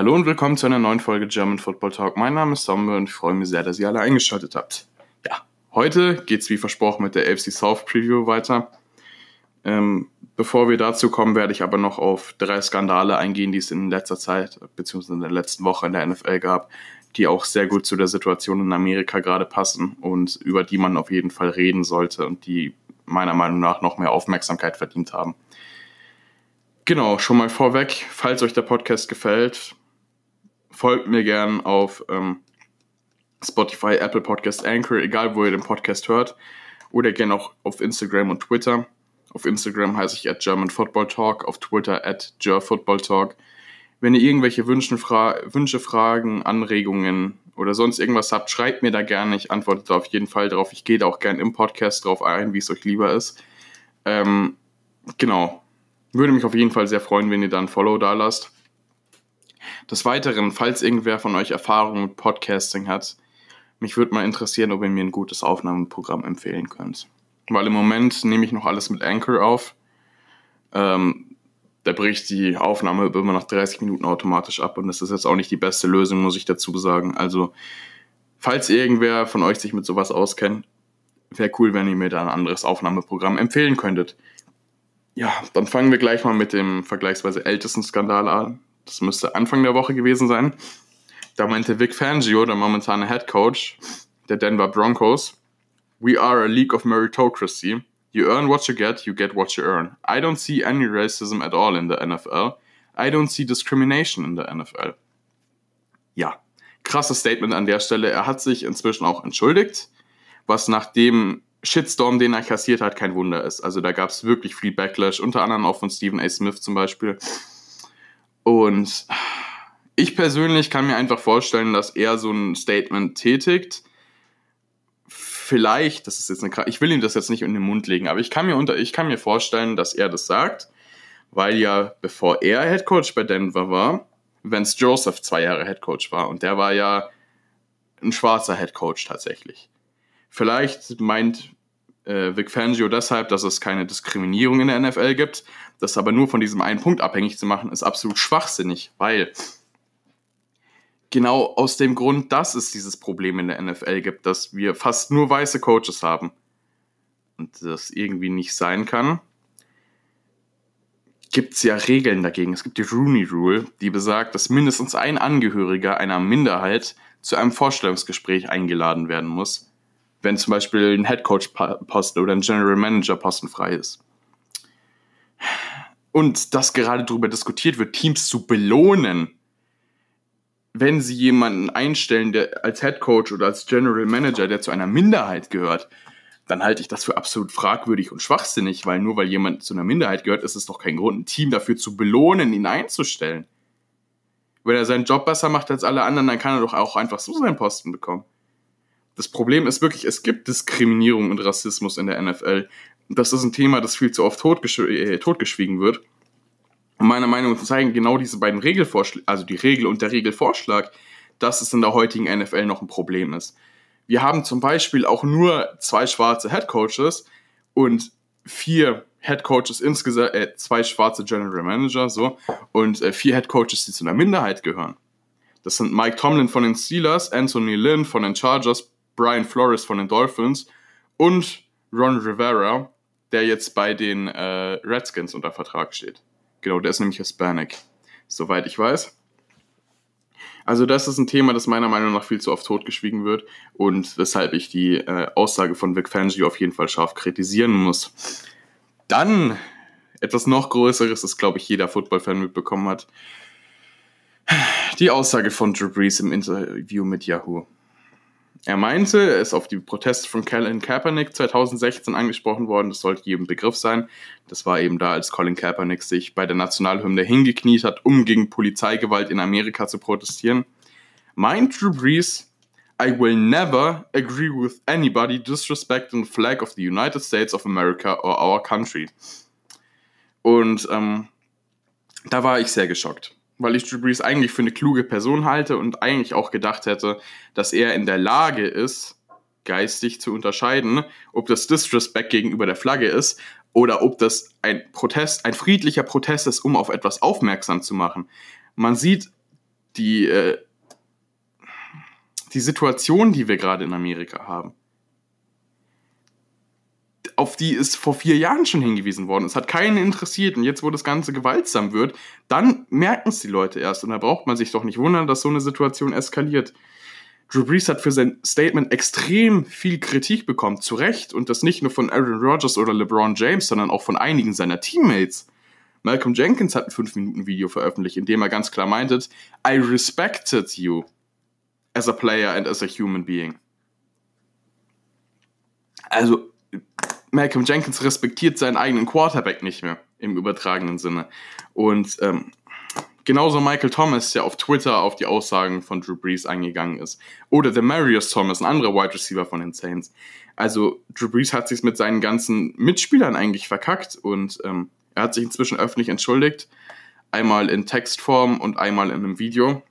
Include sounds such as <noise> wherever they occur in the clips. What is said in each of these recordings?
Hallo und willkommen zu einer neuen Folge German Football Talk. Mein Name ist Tombe und ich freue mich sehr, dass ihr alle eingeschaltet habt. Ja, heute geht es wie versprochen mit der AFC South Preview weiter. Ähm, bevor wir dazu kommen, werde ich aber noch auf drei Skandale eingehen, die es in letzter Zeit bzw. in der letzten Woche in der NFL gab, die auch sehr gut zu der Situation in Amerika gerade passen und über die man auf jeden Fall reden sollte und die meiner Meinung nach noch mehr Aufmerksamkeit verdient haben. Genau, schon mal vorweg, falls euch der Podcast gefällt, folgt mir gern auf ähm, Spotify, Apple Podcast, Anchor, egal wo ihr den Podcast hört, oder gern auch auf Instagram und Twitter. Auf Instagram heiße ich at German auf Twitter at Talk. Wenn ihr irgendwelche Wünsche, Fra Wünsche, Fragen, Anregungen oder sonst irgendwas habt, schreibt mir da gerne. Ich antworte da auf jeden Fall drauf. Ich gehe da auch gerne im Podcast drauf ein, wie es euch lieber ist. Ähm, genau. Würde mich auf jeden Fall sehr freuen, wenn ihr da ein Follow da lasst. Des Weiteren, falls irgendwer von euch Erfahrung mit Podcasting hat, mich würde mal interessieren, ob ihr mir ein gutes Aufnahmeprogramm empfehlen könnt. Weil im Moment nehme ich noch alles mit Anchor auf. Ähm, da bricht die Aufnahme immer nach 30 Minuten automatisch ab und das ist jetzt auch nicht die beste Lösung, muss ich dazu sagen. Also, falls irgendwer von euch sich mit sowas auskennt, wäre cool, wenn ihr mir da ein anderes Aufnahmeprogramm empfehlen könntet. Ja, dann fangen wir gleich mal mit dem vergleichsweise ältesten Skandal an. Das müsste Anfang der Woche gewesen sein. Da meinte Vic Fangio, der momentane Head Coach der Denver Broncos, We are a league of meritocracy. You earn what you get, you get what you earn. I don't see any racism at all in the NFL. I don't see discrimination in the NFL. Ja, krasses Statement an der Stelle. Er hat sich inzwischen auch entschuldigt, was nach dem Shitstorm, den er kassiert hat, kein Wunder ist. Also da gab es wirklich viel Backlash, unter anderem auch von Stephen A. Smith zum Beispiel. Und ich persönlich kann mir einfach vorstellen, dass er so ein Statement tätigt. Vielleicht, das ist jetzt eine, ich will ihm das jetzt nicht in den Mund legen, aber ich kann mir unter, ich kann mir vorstellen, dass er das sagt, weil ja, bevor er Head Coach bei Denver war, Vance Joseph zwei Jahre Head Coach war und der war ja ein schwarzer Head Coach tatsächlich. Vielleicht meint äh, Vic Fangio deshalb, dass es keine Diskriminierung in der NFL gibt. Das aber nur von diesem einen Punkt abhängig zu machen, ist absolut schwachsinnig, weil genau aus dem Grund, dass es dieses Problem in der NFL gibt, dass wir fast nur weiße Coaches haben und das irgendwie nicht sein kann, gibt es ja Regeln dagegen. Es gibt die Rooney Rule, die besagt, dass mindestens ein Angehöriger einer Minderheit zu einem Vorstellungsgespräch eingeladen werden muss wenn zum Beispiel ein Headcoach-Posten oder ein General Manager-Posten frei ist. Und dass gerade darüber diskutiert wird, Teams zu belohnen, wenn sie jemanden einstellen, der als Headcoach oder als General Manager, der zu einer Minderheit gehört, dann halte ich das für absolut fragwürdig und schwachsinnig, weil nur weil jemand zu einer Minderheit gehört, ist es doch kein Grund, ein Team dafür zu belohnen, ihn einzustellen. Wenn er seinen Job besser macht als alle anderen, dann kann er doch auch einfach so seinen Posten bekommen. Das Problem ist wirklich, es gibt Diskriminierung und Rassismus in der NFL. Das ist ein Thema, das viel zu oft totgesch äh, totgeschwiegen wird. Und meiner Meinung nach zeigen genau diese beiden Regelvorschläge, also die Regel und der Regelvorschlag, dass es in der heutigen NFL noch ein Problem ist. Wir haben zum Beispiel auch nur zwei schwarze Head Coaches und vier Head Coaches insgesamt, äh, zwei schwarze General Manager, so, und äh, vier Head Coaches, die zu einer Minderheit gehören. Das sind Mike Tomlin von den Steelers, Anthony Lynn von den Chargers, Brian Flores von den Dolphins und Ron Rivera, der jetzt bei den äh, Redskins unter Vertrag steht. Genau, der ist nämlich Hispanic, soweit ich weiß. Also das ist ein Thema, das meiner Meinung nach viel zu oft totgeschwiegen wird und weshalb ich die äh, Aussage von Vic Fangio auf jeden Fall scharf kritisieren muss. Dann etwas noch Größeres, das glaube ich jeder Football-Fan mitbekommen hat. Die Aussage von Drew Brees im Interview mit Yahoo. Er meinte, er ist auf die Proteste von Colin Kaepernick 2016 angesprochen worden. Das sollte jedem Begriff sein. Das war eben da, als Colin Kaepernick sich bei der Nationalhymne hingekniet hat, um gegen Polizeigewalt in Amerika zu protestieren. Meint Drew Brees, I will never agree with anybody disrespecting the flag of the United States of America or our country. Und ähm, da war ich sehr geschockt weil ich Drew Brees eigentlich für eine kluge Person halte und eigentlich auch gedacht hätte, dass er in der Lage ist, geistig zu unterscheiden, ob das Disrespect gegenüber der Flagge ist oder ob das ein Protest, ein friedlicher Protest ist, um auf etwas aufmerksam zu machen. Man sieht die, äh, die Situation, die wir gerade in Amerika haben, auf die ist vor vier Jahren schon hingewiesen worden. Es hat keinen interessiert. Und jetzt, wo das Ganze gewaltsam wird, dann merken es die Leute erst. Und da braucht man sich doch nicht wundern, dass so eine Situation eskaliert. Drew Brees hat für sein Statement extrem viel Kritik bekommen, zu Recht. Und das nicht nur von Aaron Rodgers oder LeBron James, sondern auch von einigen seiner Teammates. Malcolm Jenkins hat ein 5-Minuten-Video veröffentlicht, in dem er ganz klar meinte, I respected you as a player and as a human being. Also, Malcolm Jenkins respektiert seinen eigenen Quarterback nicht mehr, im übertragenen Sinne. Und ähm, genauso Michael Thomas, der auf Twitter auf die Aussagen von Drew Brees eingegangen ist. Oder der Marius Thomas, ein anderer Wide Receiver von den Saints. Also Drew Brees hat sich mit seinen ganzen Mitspielern eigentlich verkackt und ähm, er hat sich inzwischen öffentlich entschuldigt. Einmal in Textform und einmal in einem Video.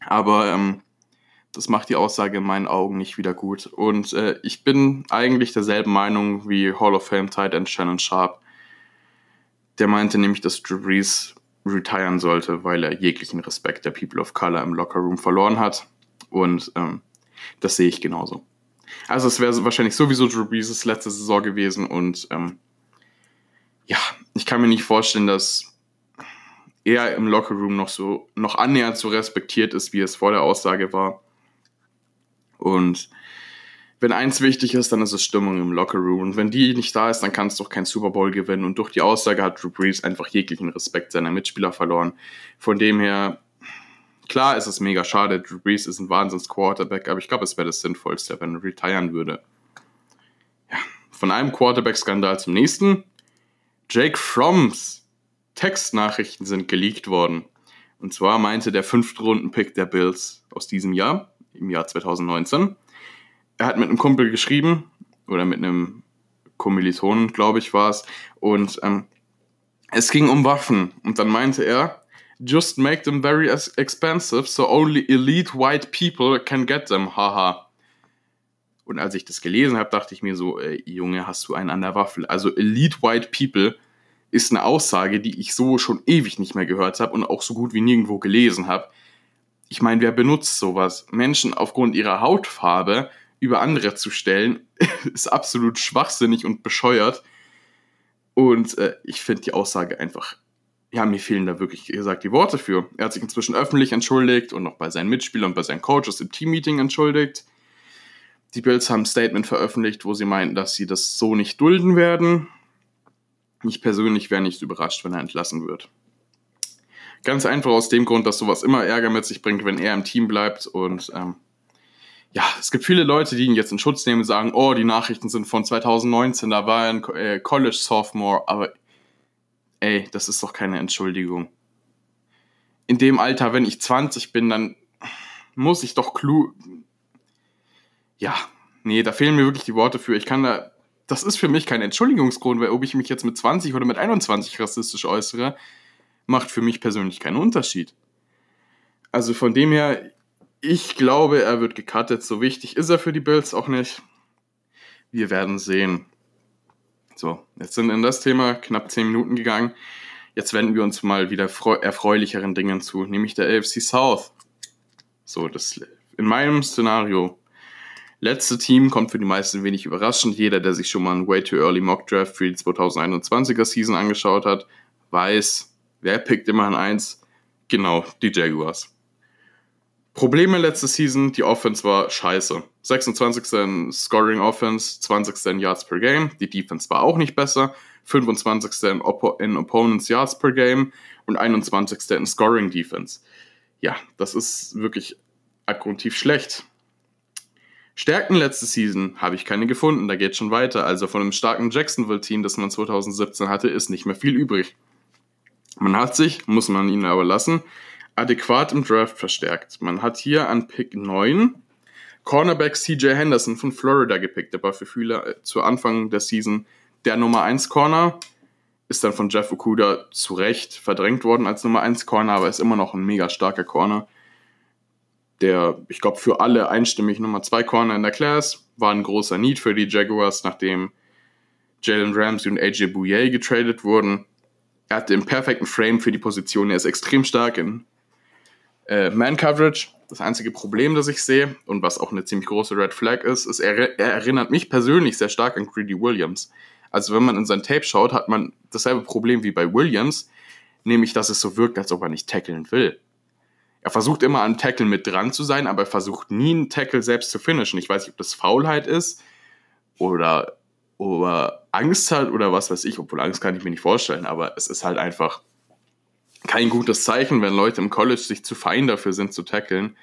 Aber ähm, das macht die Aussage in meinen Augen nicht wieder gut. Und äh, ich bin eigentlich derselben Meinung wie Hall of Fame Tight End Shannon Sharp. Der meinte nämlich, dass Drew Brees retiren sollte, weil er jeglichen Respekt der People of Color im Locker Room verloren hat. Und ähm, das sehe ich genauso. Also es wäre wahrscheinlich sowieso Drew Brees' letzte Saison gewesen und ähm, ja, ich kann mir nicht vorstellen, dass er im Locker Room noch so noch annähernd so respektiert ist, wie es vor der Aussage war. Und wenn eins wichtig ist, dann ist es Stimmung im Lockerroom. Und wenn die nicht da ist, dann kannst du doch kein Super Bowl gewinnen. Und durch die Aussage hat Drew Brees einfach jeglichen Respekt seiner Mitspieler verloren. Von dem her, klar ist es mega schade. Drew Brees ist ein Wahnsinns-Quarterback, aber ich glaube, es wäre das Sinnvollste, wenn er retiren würde. Ja, von einem Quarterback-Skandal zum nächsten. Jake Fromms Textnachrichten sind geleakt worden. Und zwar meinte der fünfte Runden-Pick der Bills aus diesem Jahr, im Jahr 2019. Er hat mit einem Kumpel geschrieben, oder mit einem Kommilitonen, glaube ich, war es. Und ähm, es ging um Waffen. Und dann meinte er, just make them very expensive, so only elite white people can get them, haha. Und als ich das gelesen habe, dachte ich mir so, ey, Junge, hast du einen an der Waffel? Also elite white people ist eine Aussage, die ich so schon ewig nicht mehr gehört habe und auch so gut wie nirgendwo gelesen habe ich meine, wer benutzt sowas? Menschen aufgrund ihrer Hautfarbe über andere zu stellen, <laughs> ist absolut schwachsinnig und bescheuert. Und äh, ich finde die Aussage einfach, ja, mir fehlen da wirklich gesagt die Worte für. Er hat sich inzwischen öffentlich entschuldigt und noch bei seinen Mitspielern und bei seinen Coaches im Teammeeting entschuldigt. Die Bills haben ein Statement veröffentlicht, wo sie meinten, dass sie das so nicht dulden werden. Ich persönlich wäre nicht überrascht, wenn er entlassen wird. Ganz einfach aus dem Grund, dass sowas immer Ärger mit sich bringt, wenn er im Team bleibt. Und ähm, ja, es gibt viele Leute, die ihn jetzt in Schutz nehmen und sagen, oh, die Nachrichten sind von 2019, da war er ein äh, College Sophomore, aber ey, das ist doch keine Entschuldigung. In dem Alter, wenn ich 20 bin, dann muss ich doch klug. Ja, nee, da fehlen mir wirklich die Worte für. Ich kann da. Das ist für mich kein Entschuldigungsgrund, weil ob ich mich jetzt mit 20 oder mit 21 rassistisch äußere, macht für mich persönlich keinen Unterschied. Also von dem her, ich glaube, er wird gecuttet. So wichtig ist er für die Bills auch nicht. Wir werden sehen. So, jetzt sind in das Thema knapp 10 Minuten gegangen. Jetzt wenden wir uns mal wieder erfreulicheren Dingen zu, nämlich der AFC South. So, das in meinem Szenario. Letzte Team kommt für die meisten wenig überraschend. Jeder, der sich schon mal einen Way Too Early Mock Draft für die 2021er Season angeschaut hat, weiß, Wer pickt immer an 1? Genau, die Jaguars. Probleme letzte Season, die Offense war scheiße. 26. in Scoring Offense, 20. in Yards per Game. Die Defense war auch nicht besser. 25. in, Oppo in Opponents Yards per Game und 21. in Scoring Defense. Ja, das ist wirklich abgrundtief schlecht. Stärken letzte Season habe ich keine gefunden, da geht schon weiter. Also von einem starken Jacksonville-Team, das man 2017 hatte, ist nicht mehr viel übrig. Man hat sich, muss man ihnen aber lassen, adäquat im Draft verstärkt. Man hat hier an Pick 9 Cornerback CJ Henderson von Florida gepickt. Der war für viele äh, zu Anfang der Season der Nummer 1 Corner. Ist dann von Jeff Okuda zu Recht verdrängt worden als Nummer 1 Corner, aber ist immer noch ein mega starker Corner. Der, ich glaube, für alle einstimmig Nummer 2 Corner in der Class. War ein großer Need für die Jaguars, nachdem Jalen Ramsey und AJ Bouye getradet wurden er hat den perfekten Frame für die Position. Er ist extrem stark in Äh, Man-Coverage, das einzige Problem, das ich sehe und was auch eine ziemlich große Red Flag ist, ist, er, er erinnert mich persönlich sehr stark an Greedy Williams. Also wenn man in sein Tape schaut, hat man dasselbe Problem wie bei Williams, nämlich dass es so wirkt, als ob er nicht tackeln will. Er versucht immer an Tackle mit dran zu sein, aber er versucht nie einen Tackle selbst zu finishen. Ich weiß nicht, ob das Faulheit ist oder, oder Angst hat oder was weiß ich, obwohl Angst kann ich mir nicht vorstellen, aber es ist halt einfach kein gutes Zeichen, wenn Leute im College sich zu fein dafür sind zu tackeln.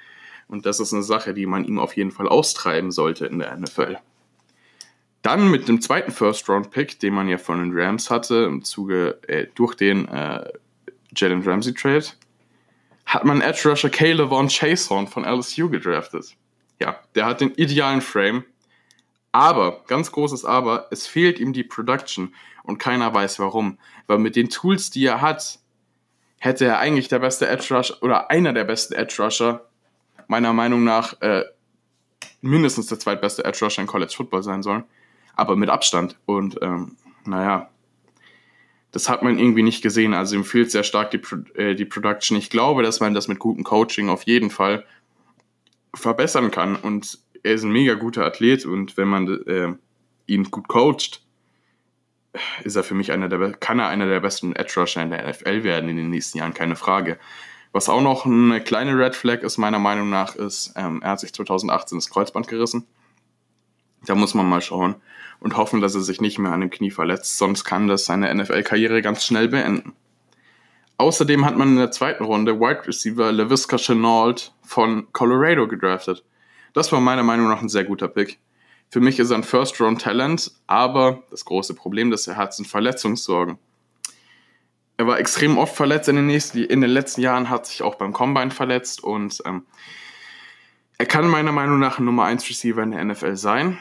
Und das ist eine Sache, die man ihm auf jeden Fall austreiben sollte in der NFL. Dann mit dem zweiten First-Round-Pick, den man ja von den Rams hatte, im Zuge äh, durch den äh, Jalen Ramsey-Trade, hat man Edge Rusher Caleb Von Chason von LSU gedraftet. Ja, der hat den idealen Frame, aber, ganz großes Aber, es fehlt ihm die Production und keiner weiß warum. Weil mit den Tools, die er hat, hätte er eigentlich der beste Edge Rusher oder einer der besten Edge Rusher, meiner Meinung nach, äh, mindestens der zweitbeste Edge Rusher in College Football sein sollen. Aber mit Abstand. Und ähm, naja, das hat man irgendwie nicht gesehen. Also ihm fehlt sehr stark die, äh, die Production. Ich glaube, dass man das mit gutem Coaching auf jeden Fall verbessern kann. Und er ist ein mega guter Athlet und wenn man äh, ihn gut coacht, ist er für mich einer der, kann er einer der besten Edge Rusher in der NFL werden in den nächsten Jahren, keine Frage. Was auch noch eine kleine Red Flag ist, meiner Meinung nach, ist, ähm, er hat sich 2018 das Kreuzband gerissen. Da muss man mal schauen und hoffen, dass er sich nicht mehr an dem Knie verletzt, sonst kann das seine NFL-Karriere ganz schnell beenden. Außerdem hat man in der zweiten Runde Wide Receiver LaVisca Chenault von Colorado gedraftet. Das war meiner Meinung nach ein sehr guter Pick. Für mich ist er ein First-Round-Talent, aber das große Problem, das er hat, sind Verletzungssorgen. Er war extrem oft verletzt in den, nächsten, in den letzten Jahren, hat sich auch beim Combine verletzt und ähm, er kann meiner Meinung nach ein Nummer 1 Receiver in der NFL sein,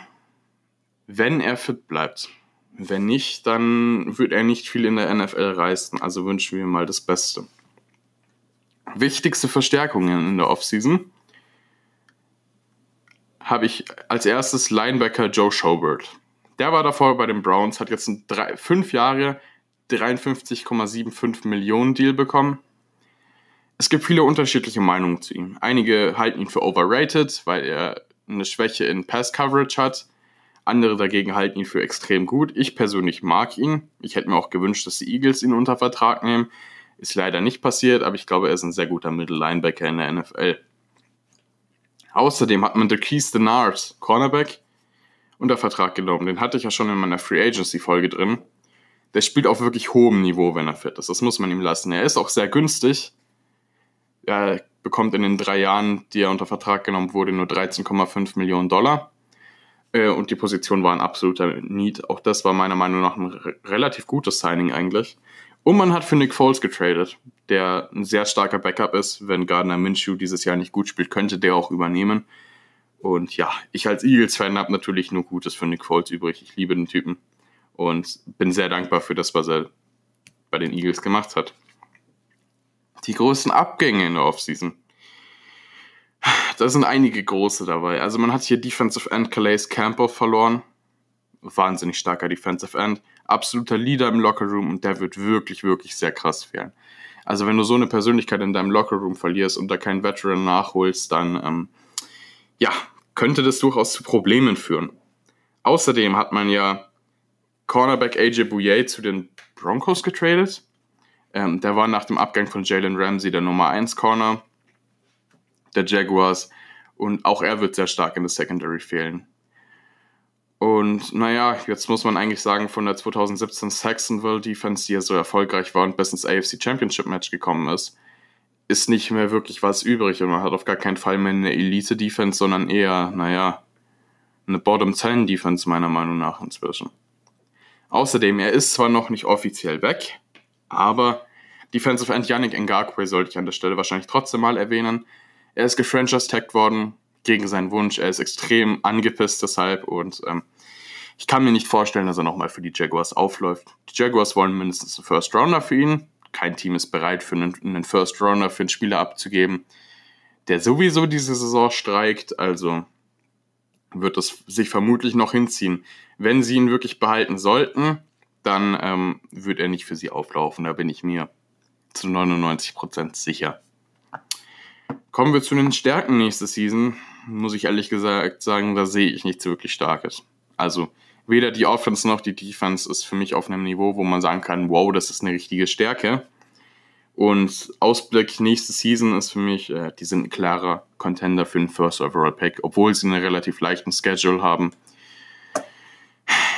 wenn er fit bleibt. Wenn nicht, dann wird er nicht viel in der NFL reißen. Also wünschen wir mal das Beste. Wichtigste Verstärkungen in der Offseason habe ich als erstes Linebacker Joe Schobert. Der war davor bei den Browns, hat jetzt drei, fünf Jahre 53,75 Millionen Deal bekommen. Es gibt viele unterschiedliche Meinungen zu ihm. Einige halten ihn für overrated, weil er eine Schwäche in Pass Coverage hat. Andere dagegen halten ihn für extrem gut. Ich persönlich mag ihn. Ich hätte mir auch gewünscht, dass die Eagles ihn unter Vertrag nehmen. Ist leider nicht passiert, aber ich glaube, er ist ein sehr guter Middle Linebacker in der NFL. Außerdem hat man Keith Denard, Cornerback, unter Vertrag genommen. Den hatte ich ja schon in meiner Free Agency Folge drin. Der spielt auf wirklich hohem Niveau, wenn er fit ist. Das muss man ihm lassen. Er ist auch sehr günstig. Er bekommt in den drei Jahren, die er unter Vertrag genommen wurde, nur 13,5 Millionen Dollar. Äh, und die Position war ein absoluter Need. Auch das war meiner Meinung nach ein relativ gutes Signing eigentlich. Und man hat für Nick Foles getradet, der ein sehr starker Backup ist. Wenn Gardner Minshew dieses Jahr nicht gut spielt, könnte der auch übernehmen. Und ja, ich als Eagles-Fan habe natürlich nur Gutes für Nick Foles übrig. Ich liebe den Typen und bin sehr dankbar für das, was er bei den Eagles gemacht hat. Die größten Abgänge in der Offseason da sind einige große dabei. Also man hat hier Defensive End Calais Campbell verloren. Wahnsinnig starker Defensive End. Absoluter Leader im Lockerroom und der wird wirklich, wirklich sehr krass fehlen. Also wenn du so eine Persönlichkeit in deinem Lockerroom verlierst und da keinen Veteran nachholst, dann ähm, ja, könnte das durchaus zu Problemen führen. Außerdem hat man ja Cornerback AJ Bouye zu den Broncos getradet. Ähm, der war nach dem Abgang von Jalen Ramsey der Nummer 1 Corner der Jaguars. Und auch er wird sehr stark in der Secondary fehlen. Und naja, jetzt muss man eigentlich sagen, von der 2017 Saxonville Defense, die ja so erfolgreich war und bis ins AFC Championship Match gekommen ist, ist nicht mehr wirklich was übrig. Und man hat auf gar keinen Fall mehr eine Elite Defense, sondern eher, naja, eine Bottom 10 Defense meiner Meinung nach inzwischen. Außerdem, er ist zwar noch nicht offiziell weg, aber Defensive End Yannick Ngakwe sollte ich an der Stelle wahrscheinlich trotzdem mal erwähnen. Er ist gefranchise-tagged worden gegen seinen Wunsch. Er ist extrem angepisst deshalb und ähm, ich kann mir nicht vorstellen, dass er nochmal für die Jaguars aufläuft. Die Jaguars wollen mindestens einen First Rounder für ihn. Kein Team ist bereit, für einen, einen First Rounder für einen Spieler abzugeben, der sowieso diese Saison streikt. Also wird es sich vermutlich noch hinziehen. Wenn sie ihn wirklich behalten sollten, dann ähm, wird er nicht für sie auflaufen. Da bin ich mir zu 99% sicher. Kommen wir zu den Stärken nächste Season. Muss ich ehrlich gesagt sagen, da sehe ich nichts wirklich Starkes. Also weder die Offense noch die Defense ist für mich auf einem Niveau, wo man sagen kann, wow, das ist eine richtige Stärke. Und Ausblick nächste Season ist für mich, äh, die sind ein klarer Contender für den First Overall Pick, obwohl sie einen relativ leichten Schedule haben.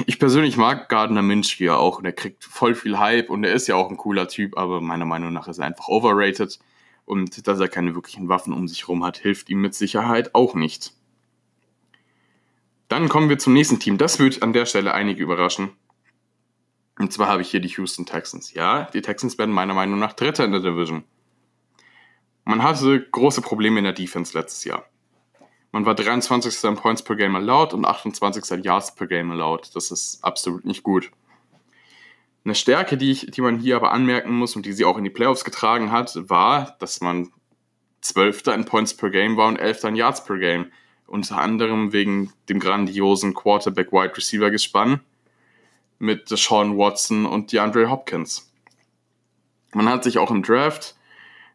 Ich persönlich mag Gardner Minshew ja auch und er kriegt voll viel Hype und er ist ja auch ein cooler Typ, aber meiner Meinung nach ist er einfach overrated. Und dass er keine wirklichen Waffen um sich herum hat, hilft ihm mit Sicherheit auch nicht. Dann kommen wir zum nächsten Team. Das wird an der Stelle einige überraschen. Und zwar habe ich hier die Houston Texans. Ja, die Texans werden meiner Meinung nach Dritter in der Division. Man hatte große Probleme in der Defense letztes Jahr. Man war 23. in Points per Game allowed und 28. Yards per Game allowed. Das ist absolut nicht gut. Eine Stärke, die, ich, die man hier aber anmerken muss und die sie auch in die Playoffs getragen hat, war, dass man 12. in Points per Game war und 11. in Yards per Game. Unter anderem wegen dem grandiosen Quarterback-Wide Receiver-Gespann mit Deshaun Watson und DeAndre Hopkins. Man hat sich auch im Draft,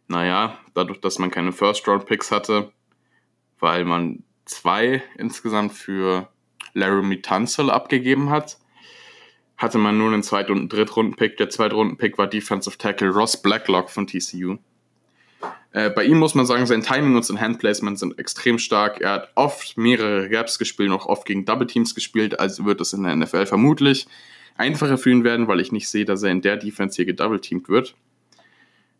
naja, dadurch, dass man keine First-Round-Picks hatte, weil man zwei insgesamt für Laramie Tunsil abgegeben hat, hatte man nur einen Zweit- und Drittrunden-Pick. Der Zweitrunden-Pick war Defensive Tackle Ross Blacklock von TCU. Äh, bei ihm muss man sagen, sein Timing und sein Handplacement sind extrem stark. Er hat oft mehrere Gaps gespielt, auch oft gegen Double Teams gespielt, also wird es in der NFL vermutlich einfacher für ihn werden, weil ich nicht sehe, dass er in der Defense hier gedouble-teamed wird.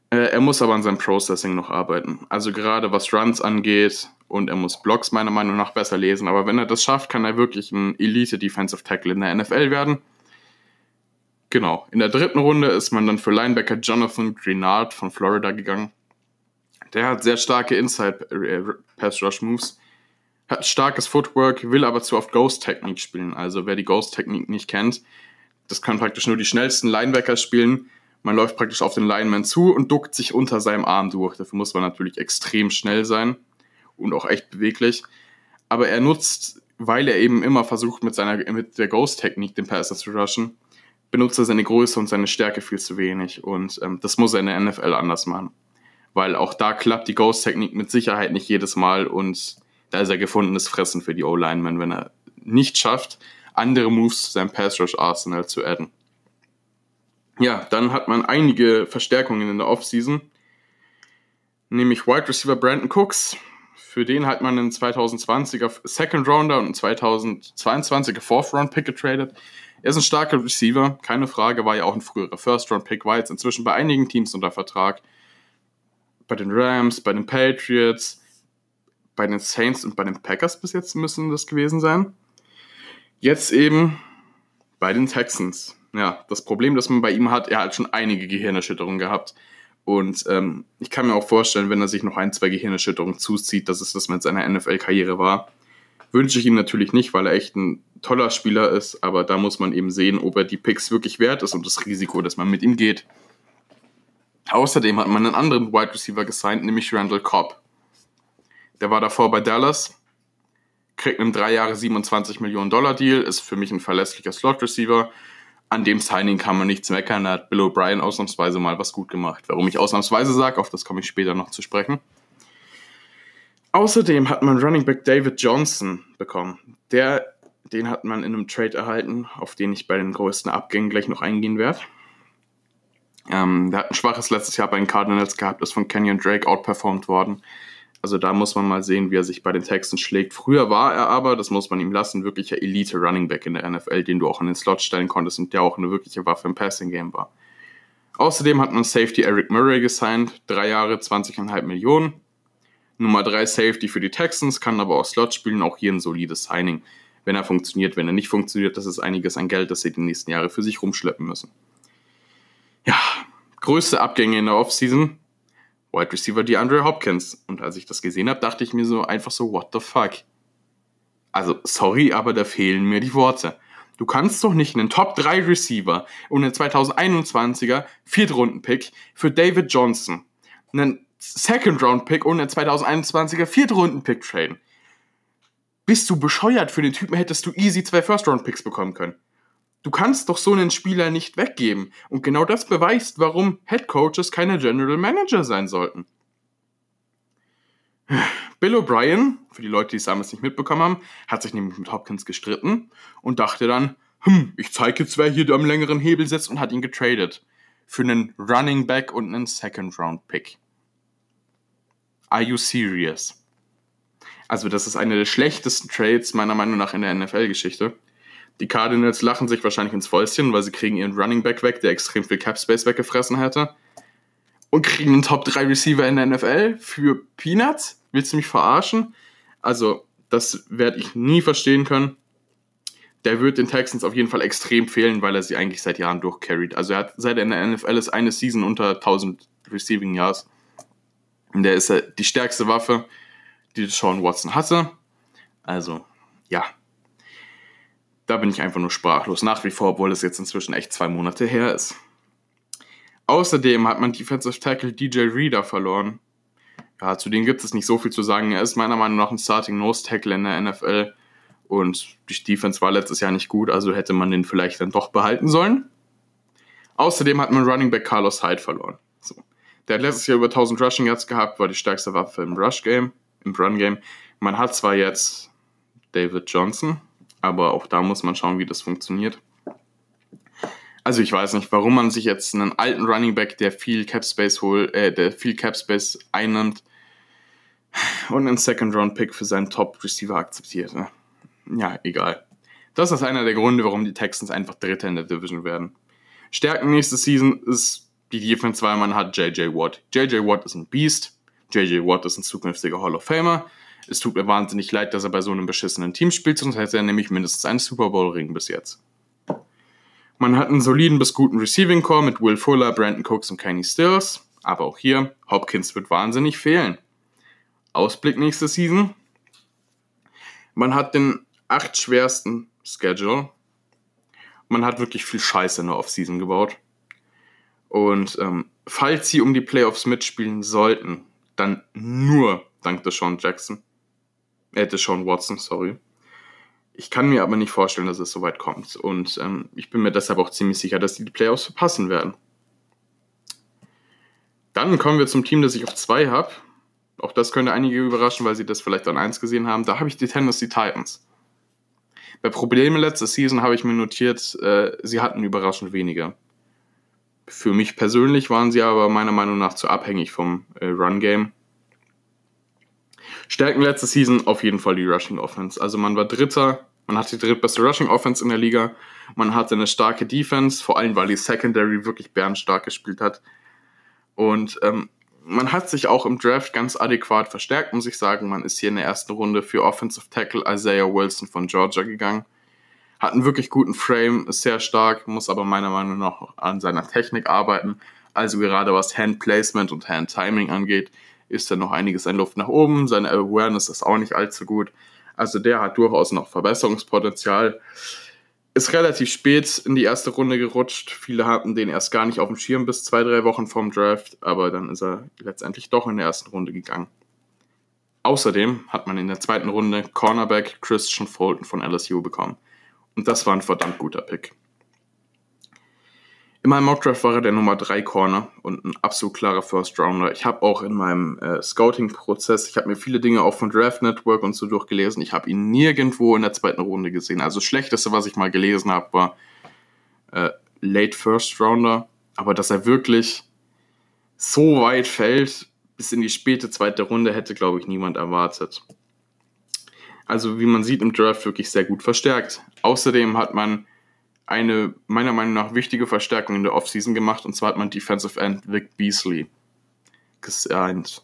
Äh, er muss aber an seinem Processing noch arbeiten. Also gerade was Runs angeht und er muss Blocks meiner Meinung nach besser lesen. Aber wenn er das schafft, kann er wirklich ein Elite Defensive Tackle in der NFL werden. Genau. In der dritten Runde ist man dann für Linebacker Jonathan Greenard von Florida gegangen. Der hat sehr starke Inside äh, Pass hat starkes Footwork, will aber zu oft Ghost Technik spielen. Also wer die Ghost Technik nicht kennt, das kann praktisch nur die schnellsten Linebacker spielen. Man läuft praktisch auf den Lineman zu und duckt sich unter seinem Arm durch. Dafür muss man natürlich extrem schnell sein und auch echt beweglich. Aber er nutzt, weil er eben immer versucht, mit, seiner, mit der Ghost-Technik den Passer zu rushen, benutzt er seine Größe und seine Stärke viel zu wenig. Und ähm, das muss er in der NFL anders machen. Weil auch da klappt die Ghost-Technik mit Sicherheit nicht jedes Mal und da ist er gefundenes Fressen für die O-Lineman, wenn er nicht schafft, andere Moves zu seinem Pass-Rush-Arsenal zu adden. Ja, dann hat man einige Verstärkungen in der Offseason, nämlich Wide Receiver Brandon Cooks. Für den hat man einen 2020er Second Rounder und einen 2022er Fourth Round Pick getradet. Er ist ein starker Receiver, keine Frage, war ja auch ein früherer First-Round-Pick, war jetzt inzwischen bei einigen Teams unter Vertrag. Bei den Rams, bei den Patriots, bei den Saints und bei den Packers bis jetzt müssen das gewesen sein. Jetzt eben bei den Texans. Ja, das Problem, das man bei ihm hat, er hat schon einige Gehirnerschütterungen gehabt. Und ähm, ich kann mir auch vorstellen, wenn er sich noch ein, zwei Gehirnerschütterungen zuzieht, dass es das mit seiner NFL-Karriere war. Wünsche ich ihm natürlich nicht, weil er echt ein toller Spieler ist, aber da muss man eben sehen, ob er die Picks wirklich wert ist und das Risiko, dass man mit ihm geht. Außerdem hat man einen anderen Wide Receiver gesigned, nämlich Randall Cobb. Der war davor bei Dallas, kriegt einen 3 Jahre 27 Millionen Dollar Deal, ist für mich ein verlässlicher Slot Receiver. An dem Signing kann man nichts meckern, da hat Bill O'Brien ausnahmsweise mal was gut gemacht. Warum ich ausnahmsweise sage, auf das komme ich später noch zu sprechen. Außerdem hat man Running Back David Johnson bekommen. Der den hat man in einem Trade erhalten, auf den ich bei den größten Abgängen gleich noch eingehen werde. Ähm, der hat ein schwaches letztes Jahr bei den Cardinals gehabt, ist von Kenyon Drake outperformed worden. Also da muss man mal sehen, wie er sich bei den Texans schlägt. Früher war er aber, das muss man ihm lassen, wirklicher Elite Running Back in der NFL, den du auch in den Slot stellen konntest und der auch eine wirkliche Waffe im Passing Game war. Außerdem hat man Safety Eric Murray gesigned, drei Jahre, 20,5 Millionen. Nummer drei Safety für die Texans, kann aber auch Slot spielen, auch hier ein solides Signing wenn er funktioniert. Wenn er nicht funktioniert, das ist einiges an Geld, das sie die nächsten Jahre für sich rumschleppen müssen. Ja, größte Abgänge in der Offseason. Wide Receiver DeAndre Hopkins. Und als ich das gesehen habe, dachte ich mir so einfach so, what the fuck? Also, sorry, aber da fehlen mir die Worte. Du kannst doch nicht einen Top 3 Receiver und einen 2021er Viertrunden-Pick für David Johnson, einen Second-Round-Pick und einen 2021er Viertrunden-Pick traden. Bist du bescheuert? Für den Typen hättest du easy zwei First-Round-Picks bekommen können. Du kannst doch so einen Spieler nicht weggeben. Und genau das beweist, warum Head Coaches keine General Manager sein sollten. Bill O'Brien, für die Leute, die es damals nicht mitbekommen haben, hat sich nämlich mit Hopkins gestritten und dachte dann, hm, ich zeige jetzt, wer hier am längeren Hebel sitzt und hat ihn getradet. Für einen Running Back und einen Second Round Pick. Are you serious? Also, das ist eine der schlechtesten Trades meiner Meinung nach in der NFL-Geschichte. Die Cardinals lachen sich wahrscheinlich ins Fäustchen, weil sie kriegen ihren Running Back weg, der extrem viel Cap Space weggefressen hätte. Und kriegen einen Top 3 Receiver in der NFL für Peanuts? Willst du mich verarschen? Also, das werde ich nie verstehen können. Der wird den Texans auf jeden Fall extrem fehlen, weil er sie eigentlich seit Jahren durchcarried. Also er hat seit er in der NFL ist eine Season unter 1000 Receiving Yards. Der ist die stärkste Waffe, die Sean Watson hatte. Also, ja. Da bin ich einfach nur sprachlos. Nach wie vor, obwohl es jetzt inzwischen echt zwei Monate her ist. Außerdem hat man Defensive Tackle DJ Reader verloren. Ja, zu dem gibt es nicht so viel zu sagen. Er ist meiner Meinung nach ein Starting Nose Tackle in der NFL. Und die Defense war letztes Jahr nicht gut, also hätte man den vielleicht dann doch behalten sollen. Außerdem hat man Running Back Carlos Hyde verloren. Der hat letztes Jahr über 1000 Rushing Yards gehabt, war die stärkste Waffe im Rush Game, im Run Game. Man hat zwar jetzt David Johnson, aber auch da muss man schauen, wie das funktioniert. Also ich weiß nicht, warum man sich jetzt einen alten Running Back, der viel Cap Space holt, äh, der viel Cap Space einnimmt und einen Second Round Pick für seinen Top Receiver akzeptiert. Ne? Ja, egal. Das ist einer der Gründe, warum die Texans einfach Dritter in der Division werden. Stärken nächste Season ist die Defense, weil man hat JJ Watt. JJ Watt ist ein Beast. JJ Watt ist ein zukünftiger Hall of Famer. Es tut mir wahnsinnig leid, dass er bei so einem beschissenen Team spielt, sonst hätte er nämlich mindestens einen Super Bowl-Ring bis jetzt. Man hat einen soliden bis guten Receiving Core mit Will Fuller, Brandon Cooks und Kenny Stills. Aber auch hier, Hopkins wird wahnsinnig fehlen. Ausblick nächste Season. Man hat den acht schwersten Schedule. Man hat wirklich viel Scheiße in der Offseason gebaut. Und ähm, falls sie um die Playoffs mitspielen sollten, dann nur dank Deshaun Jackson. Äh, Deshaun Watson, sorry. Ich kann mir aber nicht vorstellen, dass es so weit kommt. Und ähm, ich bin mir deshalb auch ziemlich sicher, dass die die Playoffs verpassen werden. Dann kommen wir zum Team, das ich auf zwei habe. Auch das könnte einige überraschen, weil sie das vielleicht an eins gesehen haben. Da habe ich die Tennessee Titans. Bei Problemen letzte Season habe ich mir notiert, äh, sie hatten überraschend weniger. Für mich persönlich waren sie aber meiner Meinung nach zu abhängig vom äh, Run-Game. Stärken letzte Season auf jeden Fall die Rushing Offense. Also man war Dritter, man hatte die drittbeste Rushing Offense in der Liga, man hatte eine starke Defense, vor allem weil die Secondary wirklich bärenstark gespielt hat. Und ähm, man hat sich auch im Draft ganz adäquat verstärkt, muss ich sagen. Man ist hier in der ersten Runde für Offensive Tackle Isaiah Wilson von Georgia gegangen hat einen wirklich guten Frame, ist sehr stark, muss aber meiner Meinung nach an seiner Technik arbeiten. Also gerade was Hand Placement und Hand Timing angeht, ist da noch einiges an Luft nach oben. Seine Awareness ist auch nicht allzu gut. Also der hat durchaus noch Verbesserungspotenzial. Ist relativ spät in die erste Runde gerutscht. Viele hatten den erst gar nicht auf dem Schirm bis zwei, drei Wochen vorm Draft, aber dann ist er letztendlich doch in der ersten Runde gegangen. Außerdem hat man in der zweiten Runde Cornerback Christian Fulton von LSU bekommen. Und das war ein verdammt guter Pick. In meinem Mockdraft war er der Nummer 3 Corner und ein absolut klarer First Rounder. Ich habe auch in meinem äh, Scouting-Prozess, ich habe mir viele Dinge auch von Draft Network und so durchgelesen. Ich habe ihn nirgendwo in der zweiten Runde gesehen. Also das Schlechteste, was ich mal gelesen habe, war äh, Late First Rounder. Aber dass er wirklich so weit fällt, bis in die späte zweite Runde, hätte, glaube ich, niemand erwartet. Also wie man sieht im Draft wirklich sehr gut verstärkt. Außerdem hat man eine meiner Meinung nach wichtige Verstärkung in der Offseason gemacht und zwar hat man Defensive End Vic Beasley gesigned.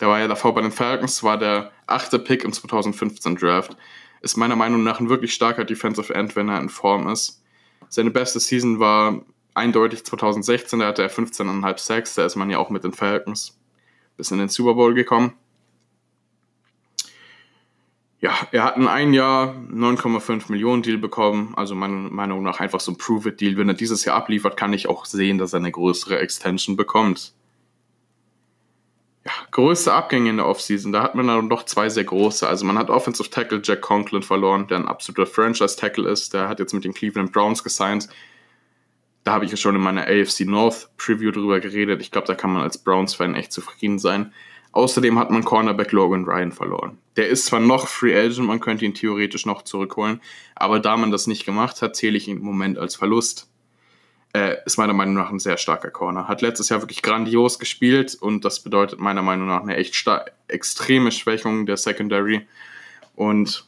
Der war ja davor bei den Falcons, war der achte Pick im 2015 Draft. Ist meiner Meinung nach ein wirklich starker Defensive End, wenn er in Form ist. Seine beste Season war eindeutig 2016, da hatte er 15,5 Sacks, da ist man ja auch mit den Falcons bis in den Super Bowl gekommen ja, er hat in einem Jahr 9,5 Millionen Deal bekommen. Also meiner Meinung nach einfach so ein Prove-It-Deal. Wenn er dieses Jahr abliefert, kann ich auch sehen, dass er eine größere Extension bekommt. Ja, größte Abgänge in der Offseason, da hat man dann doch zwei sehr große. Also man hat Offensive Tackle Jack Conklin verloren, der ein absoluter Franchise-Tackle ist. Der hat jetzt mit den Cleveland Browns gesigned. Da habe ich ja schon in meiner AFC North Preview drüber geredet. Ich glaube, da kann man als Browns-Fan echt zufrieden sein. Außerdem hat man Cornerback Logan Ryan verloren. Der ist zwar noch Free Agent, man könnte ihn theoretisch noch zurückholen, aber da man das nicht gemacht hat, zähle ich ihn im Moment als Verlust. Äh, ist meiner Meinung nach ein sehr starker Corner. Hat letztes Jahr wirklich grandios gespielt und das bedeutet meiner Meinung nach eine echt extreme Schwächung der Secondary. Und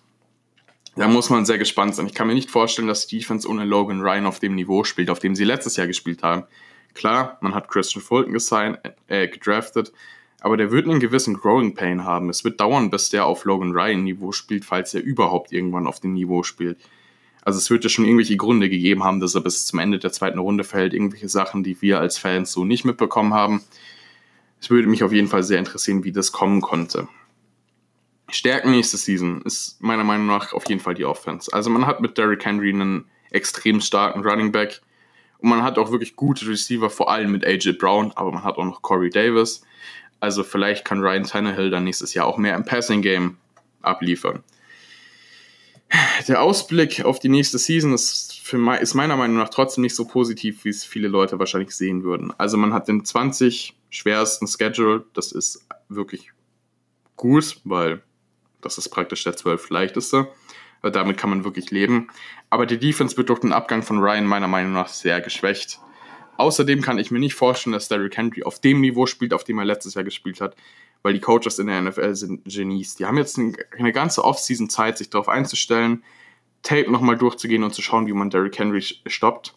da muss man sehr gespannt sein. Ich kann mir nicht vorstellen, dass die Defense ohne Logan Ryan auf dem Niveau spielt, auf dem sie letztes Jahr gespielt haben. Klar, man hat Christian Fulton gesigned, äh, gedraftet, aber der wird einen gewissen Growing Pain haben. Es wird dauern, bis der auf Logan Ryan Niveau spielt, falls er überhaupt irgendwann auf dem Niveau spielt. Also es wird ja schon irgendwelche Gründe gegeben haben, dass er bis zum Ende der zweiten Runde fällt, irgendwelche Sachen, die wir als Fans so nicht mitbekommen haben. Es würde mich auf jeden Fall sehr interessieren, wie das kommen konnte. Stärken nächste Season ist meiner Meinung nach auf jeden Fall die Offense. Also man hat mit Derrick Henry einen extrem starken Running Back und man hat auch wirklich gute Receiver, vor allem mit AJ Brown, aber man hat auch noch Corey Davis. Also vielleicht kann Ryan Tannehill dann nächstes Jahr auch mehr im Passing Game abliefern. Der Ausblick auf die nächste Season ist, für, ist meiner Meinung nach trotzdem nicht so positiv, wie es viele Leute wahrscheinlich sehen würden. Also man hat den 20 schwersten Schedule, das ist wirklich gut, weil das ist praktisch der 12 leichteste. Damit kann man wirklich leben. Aber die Defense wird durch den Abgang von Ryan meiner Meinung nach sehr geschwächt. Außerdem kann ich mir nicht vorstellen, dass Derrick Henry auf dem Niveau spielt, auf dem er letztes Jahr gespielt hat, weil die Coaches in der NFL sind Genies. Die haben jetzt eine ganze Offseason Zeit, sich darauf einzustellen, Tape nochmal durchzugehen und zu schauen, wie man Derrick Henry stoppt.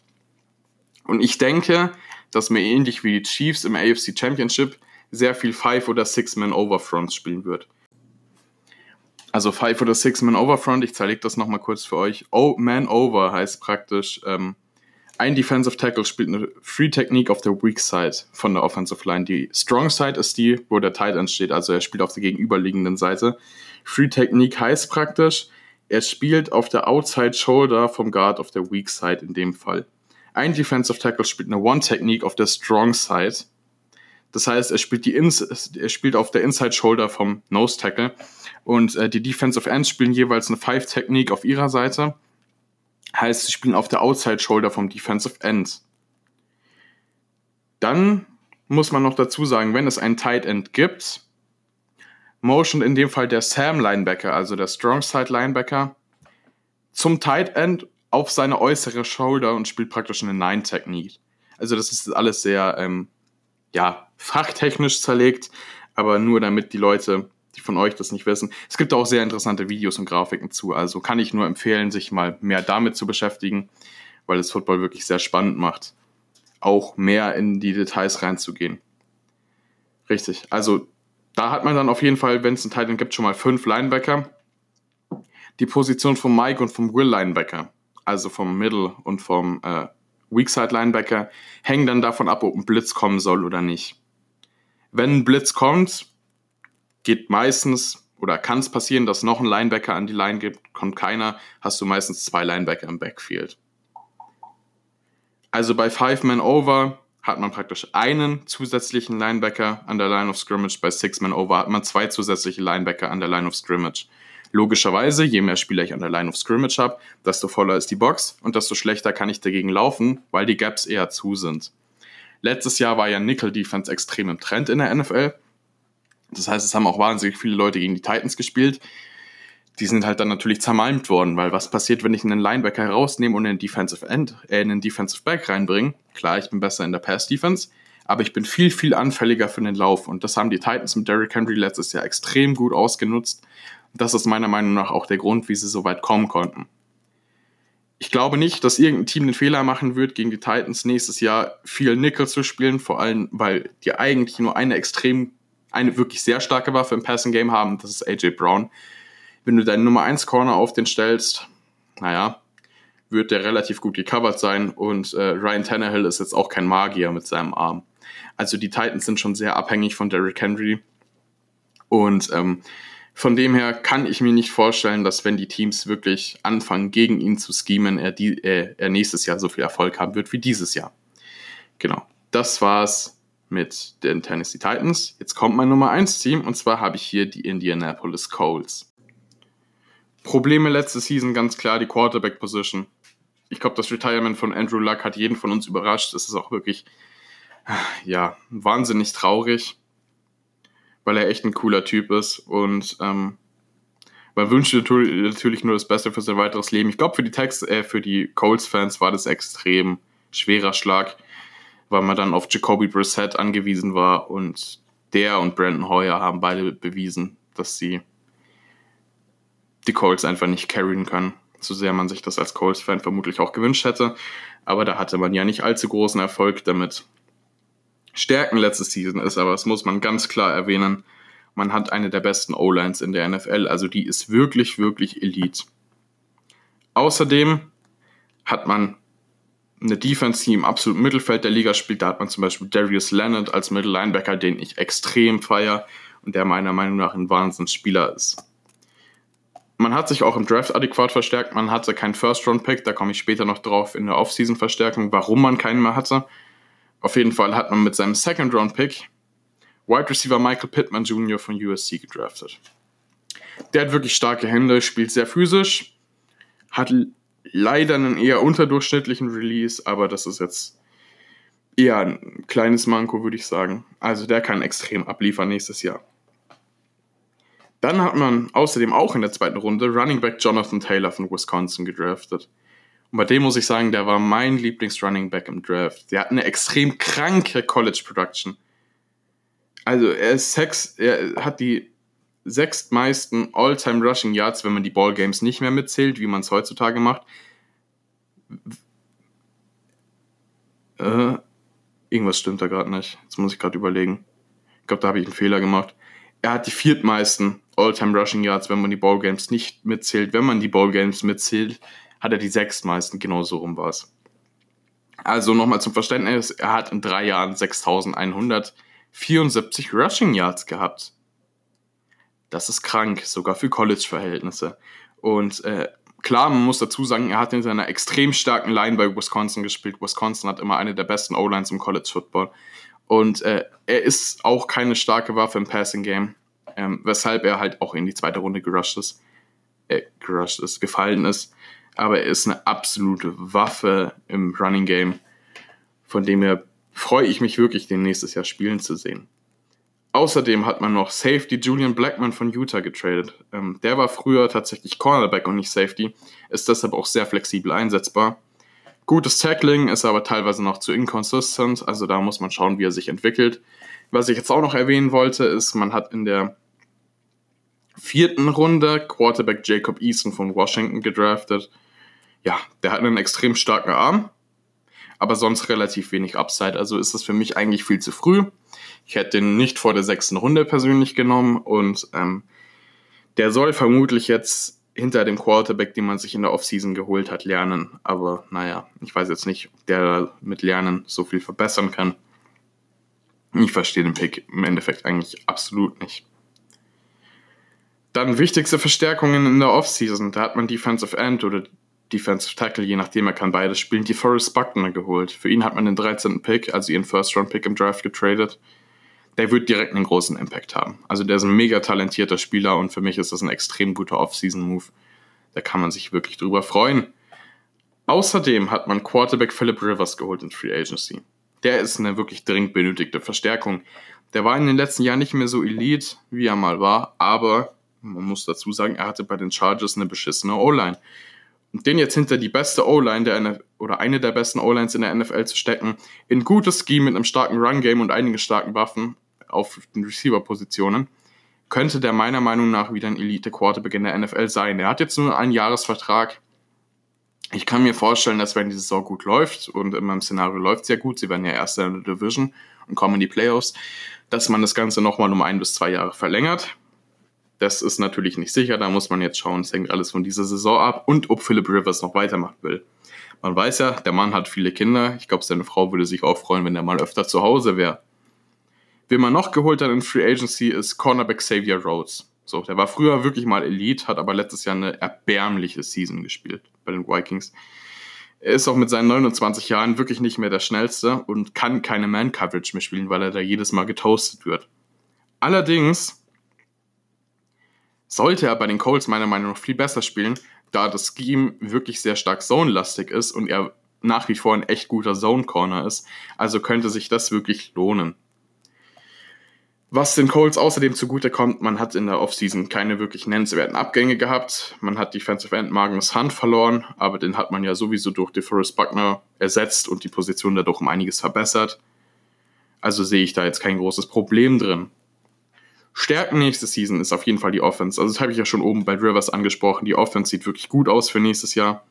Und ich denke, dass mir ähnlich wie die Chiefs im AFC Championship sehr viel Five- oder Six-Man-Overfronts spielen wird. Also Five- oder Six-Man-Overfront, ich zeige das nochmal kurz für euch. Oh, Man-Over heißt praktisch, ähm, ein Defensive Tackle spielt eine Free Technique auf der Weak Side von der Offensive Line. Die Strong Side ist die, wo der Tight End steht, also er spielt auf der gegenüberliegenden Seite. Free Technique heißt praktisch, er spielt auf der Outside Shoulder vom Guard auf der Weak Side in dem Fall. Ein Defensive Tackle spielt eine One Technique auf der Strong Side. Das heißt, er spielt, die Ins er spielt auf der Inside Shoulder vom Nose Tackle und äh, die Defensive Ends spielen jeweils eine Five Technique auf ihrer Seite Heißt, sie spielen auf der Outside Shoulder vom Defensive End. Dann muss man noch dazu sagen, wenn es einen Tight End gibt, Motion in dem Fall der Sam Linebacker, also der Strong Side Linebacker, zum Tight End auf seine äußere Shoulder und spielt praktisch eine Nine Technique. Also das ist alles sehr, ähm, ja, fachtechnisch zerlegt, aber nur damit die Leute die von euch das nicht wissen. Es gibt auch sehr interessante Videos und Grafiken zu, also kann ich nur empfehlen, sich mal mehr damit zu beschäftigen, weil es Football wirklich sehr spannend macht, auch mehr in die Details reinzugehen. Richtig, also da hat man dann auf jeden Fall, wenn es einen Titan gibt, schon mal fünf Linebacker. Die Position vom Mike und vom Will Linebacker, also vom Middle und vom äh, Weakside Linebacker, hängen dann davon ab, ob ein Blitz kommen soll oder nicht. Wenn ein Blitz kommt, geht meistens oder kann es passieren, dass noch ein Linebacker an die Line gibt, kommt keiner, hast du meistens zwei Linebacker im Backfield. Also bei Five Man Over hat man praktisch einen zusätzlichen Linebacker an der Line of Scrimmage, bei Six Man Over hat man zwei zusätzliche Linebacker an der Line of Scrimmage. Logischerweise, je mehr Spieler ich an der Line of Scrimmage habe, desto voller ist die Box und desto schlechter kann ich dagegen laufen, weil die Gaps eher zu sind. Letztes Jahr war ja Nickel Defense extrem im Trend in der NFL das heißt, es haben auch wahnsinnig viele Leute gegen die Titans gespielt. Die sind halt dann natürlich zermalmt worden, weil was passiert, wenn ich einen Linebacker herausnehme und einen Defensive End, äh, einen Defensive Back reinbringe? Klar, ich bin besser in der Pass Defense, aber ich bin viel, viel anfälliger für den Lauf. Und das haben die Titans mit Derrick Henry letztes Jahr extrem gut ausgenutzt. Das ist meiner Meinung nach auch der Grund, wie sie so weit kommen konnten. Ich glaube nicht, dass irgendein Team den Fehler machen wird, gegen die Titans nächstes Jahr viel Nickel zu spielen, vor allem, weil die eigentlich nur eine extrem eine wirklich sehr starke Waffe im Passing Game haben, das ist AJ Brown. Wenn du deinen Nummer 1 Corner auf den stellst, naja, wird der relativ gut gecovert sein und äh, Ryan Tannehill ist jetzt auch kein Magier mit seinem Arm. Also die Titans sind schon sehr abhängig von Derrick Henry und ähm, von dem her kann ich mir nicht vorstellen, dass wenn die Teams wirklich anfangen, gegen ihn zu schemen, er, die, äh, er nächstes Jahr so viel Erfolg haben wird wie dieses Jahr. Genau, das war's mit den Tennessee Titans. Jetzt kommt mein Nummer 1 Team und zwar habe ich hier die Indianapolis Colts. Probleme letzte Season ganz klar die Quarterback Position. Ich glaube, das Retirement von Andrew Luck hat jeden von uns überrascht. Es ist auch wirklich ja, wahnsinnig traurig. weil er echt ein cooler Typ ist und ähm, man wünscht natürlich nur das Beste für sein weiteres Leben. Ich glaube, für die äh, für die Colts-Fans war das extrem schwerer Schlag, weil man dann auf Jacoby Brissett angewiesen war und der und Brandon Hoyer haben beide bewiesen, dass sie die Colts einfach nicht carryen können, so sehr man sich das als Colts-Fan vermutlich auch gewünscht hätte. Aber da hatte man ja nicht allzu großen Erfolg damit. Stärken letzte Season ist aber, das muss man ganz klar erwähnen, man hat eine der besten O-Lines in der NFL, also die ist wirklich, wirklich Elite. Außerdem hat man eine Defense, die im absoluten Mittelfeld der Liga spielt. Da hat man zum Beispiel Darius Leonard als Mittellinebacker, den ich extrem feier und der meiner Meinung nach ein Wahnsinnsspieler ist. Man hat sich auch im Draft adäquat verstärkt. Man hatte keinen First-Round-Pick, da komme ich später noch drauf in der Off-Season-Verstärkung, warum man keinen mehr hatte. Auf jeden Fall hat man mit seinem Second-Round-Pick Wide Receiver Michael Pittman Jr. von USC gedraftet. Der hat wirklich starke Hände, spielt sehr physisch, hat leider einen eher unterdurchschnittlichen Release, aber das ist jetzt eher ein kleines Manko, würde ich sagen. Also der kann extrem abliefern nächstes Jahr. Dann hat man außerdem auch in der zweiten Runde Running Back Jonathan Taylor von Wisconsin gedraftet. Und bei dem muss ich sagen, der war mein Lieblings-Running Back im Draft. Der hat eine extrem kranke College-Production. Also er ist Sex, er hat die sechstmeisten All-Time Rushing Yards, wenn man die Ballgames nicht mehr mitzählt, wie man es heutzutage macht. Äh, irgendwas stimmt da gerade nicht. Jetzt muss ich gerade überlegen. Ich glaube, da habe ich einen Fehler gemacht. Er hat die viertmeisten All-Time Rushing Yards, wenn man die Ballgames nicht mitzählt. Wenn man die Ballgames mitzählt, hat er die sechstmeisten. Genau so rum war es. Also nochmal zum Verständnis, er hat in drei Jahren 6174 Rushing Yards gehabt. Das ist krank, sogar für College-Verhältnisse. Und äh, klar, man muss dazu sagen, er hat in seiner extrem starken Line bei Wisconsin gespielt. Wisconsin hat immer eine der besten O-Lines im College Football. Und äh, er ist auch keine starke Waffe im Passing Game, ähm, weshalb er halt auch in die zweite Runde gerusht ist, äh, gerusht ist, gefallen ist. Aber er ist eine absolute Waffe im Running Game, von dem her freue ich mich wirklich, den nächstes Jahr spielen zu sehen. Außerdem hat man noch Safety Julian Blackman von Utah getradet. Ähm, der war früher tatsächlich Cornerback und nicht Safety, ist deshalb auch sehr flexibel einsetzbar. Gutes Tackling ist aber teilweise noch zu inconsistent, also da muss man schauen, wie er sich entwickelt. Was ich jetzt auch noch erwähnen wollte, ist, man hat in der vierten Runde Quarterback Jacob Eason von Washington gedraftet. Ja, der hat einen extrem starken Arm, aber sonst relativ wenig Upside, also ist das für mich eigentlich viel zu früh. Ich hätte den nicht vor der sechsten Runde persönlich genommen und ähm, der soll vermutlich jetzt hinter dem Quarterback, den man sich in der Offseason geholt hat, lernen. Aber naja, ich weiß jetzt nicht, ob der mit Lernen so viel verbessern kann. Ich verstehe den Pick im Endeffekt eigentlich absolut nicht. Dann wichtigste Verstärkungen in der Offseason. Da hat man Defensive End oder Defensive Tackle, je nachdem, er kann beides spielen, die Forrest Buckner geholt. Für ihn hat man den 13. Pick, also ihren First-Round-Pick im Draft getradet der wird direkt einen großen Impact haben. Also der ist ein mega talentierter Spieler und für mich ist das ein extrem guter Off-Season-Move. Da kann man sich wirklich drüber freuen. Außerdem hat man Quarterback Philip Rivers geholt in Free Agency. Der ist eine wirklich dringend benötigte Verstärkung. Der war in den letzten Jahren nicht mehr so elite, wie er mal war, aber man muss dazu sagen, er hatte bei den Chargers eine beschissene O-Line. Und den jetzt hinter die beste O-Line der oder eine der besten O-Lines in der NFL zu stecken, in gutes Scheme mit einem starken Run-Game und einigen starken Waffen, auf den Receiver-Positionen, könnte der meiner Meinung nach wieder ein Elite-Quarterback in der NFL sein. Er hat jetzt nur einen Jahresvertrag. Ich kann mir vorstellen, dass wenn die Saison gut läuft, und in meinem Szenario läuft es ja gut, sie werden ja Erster in der Division und kommen in die Playoffs, dass man das Ganze nochmal um ein bis zwei Jahre verlängert. Das ist natürlich nicht sicher, da muss man jetzt schauen, es hängt alles von dieser Saison ab und ob Philip Rivers noch weitermachen will. Man weiß ja, der Mann hat viele Kinder. Ich glaube, seine Frau würde sich auch freuen, wenn er mal öfter zu Hause wäre. Wen man noch geholt hat in Free Agency ist Cornerback Xavier Rhodes. So, der war früher wirklich mal Elite, hat aber letztes Jahr eine erbärmliche Season gespielt bei den Vikings. Er ist auch mit seinen 29 Jahren wirklich nicht mehr der schnellste und kann keine Man-Coverage mehr spielen, weil er da jedes Mal getoastet wird. Allerdings sollte er bei den Colts meiner Meinung nach viel besser spielen, da das Scheme wirklich sehr stark zone-lastig ist und er nach wie vor ein echt guter Zone-Corner ist. Also könnte sich das wirklich lohnen. Was den Colts außerdem zugutekommt, man hat in der Offseason keine wirklich nennenswerten Abgänge gehabt. Man hat Defensive End Magnus Hunt verloren, aber den hat man ja sowieso durch DeForest Buckner ersetzt und die Position dadurch um einiges verbessert. Also sehe ich da jetzt kein großes Problem drin. Stärken nächste Season ist auf jeden Fall die Offense. Also das habe ich ja schon oben bei Rivers angesprochen. Die Offense sieht wirklich gut aus für nächstes Jahr.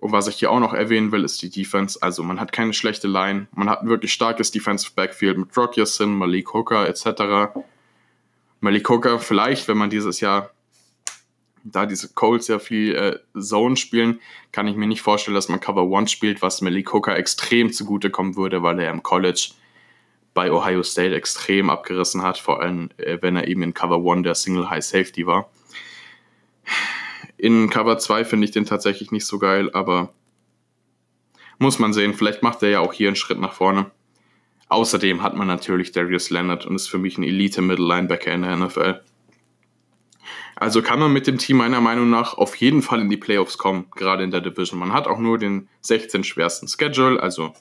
Und was ich hier auch noch erwähnen will, ist die Defense. Also man hat keine schlechte Line. Man hat ein wirklich starkes Defensive Backfield mit Rock Yassin, Malik Hooker etc. Malik Hooker vielleicht, wenn man dieses Jahr, da diese Colts ja viel äh, Zone spielen, kann ich mir nicht vorstellen, dass man Cover One spielt, was Malik Hooker extrem zugutekommen würde, weil er im College bei Ohio State extrem abgerissen hat, vor allem äh, wenn er eben in Cover One der Single High Safety war. In Cover 2 finde ich den tatsächlich nicht so geil, aber muss man sehen. Vielleicht macht er ja auch hier einen Schritt nach vorne. Außerdem hat man natürlich Darius Leonard und ist für mich ein Elite-Middle-Linebacker in der NFL. Also kann man mit dem Team meiner Meinung nach auf jeden Fall in die Playoffs kommen, gerade in der Division. Man hat auch nur den 16 schwersten Schedule, also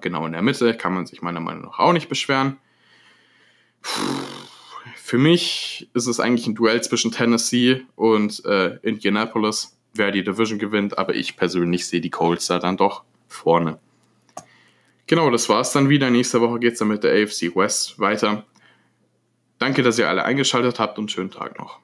genau in der Mitte, kann man sich meiner Meinung nach auch nicht beschweren. Puh für mich ist es eigentlich ein Duell zwischen Tennessee und äh, Indianapolis, wer die Division gewinnt, aber ich persönlich sehe die Colts da dann doch vorne. Genau, das war's dann wieder. Nächste Woche geht es dann mit der AFC West weiter. Danke, dass ihr alle eingeschaltet habt und schönen Tag noch.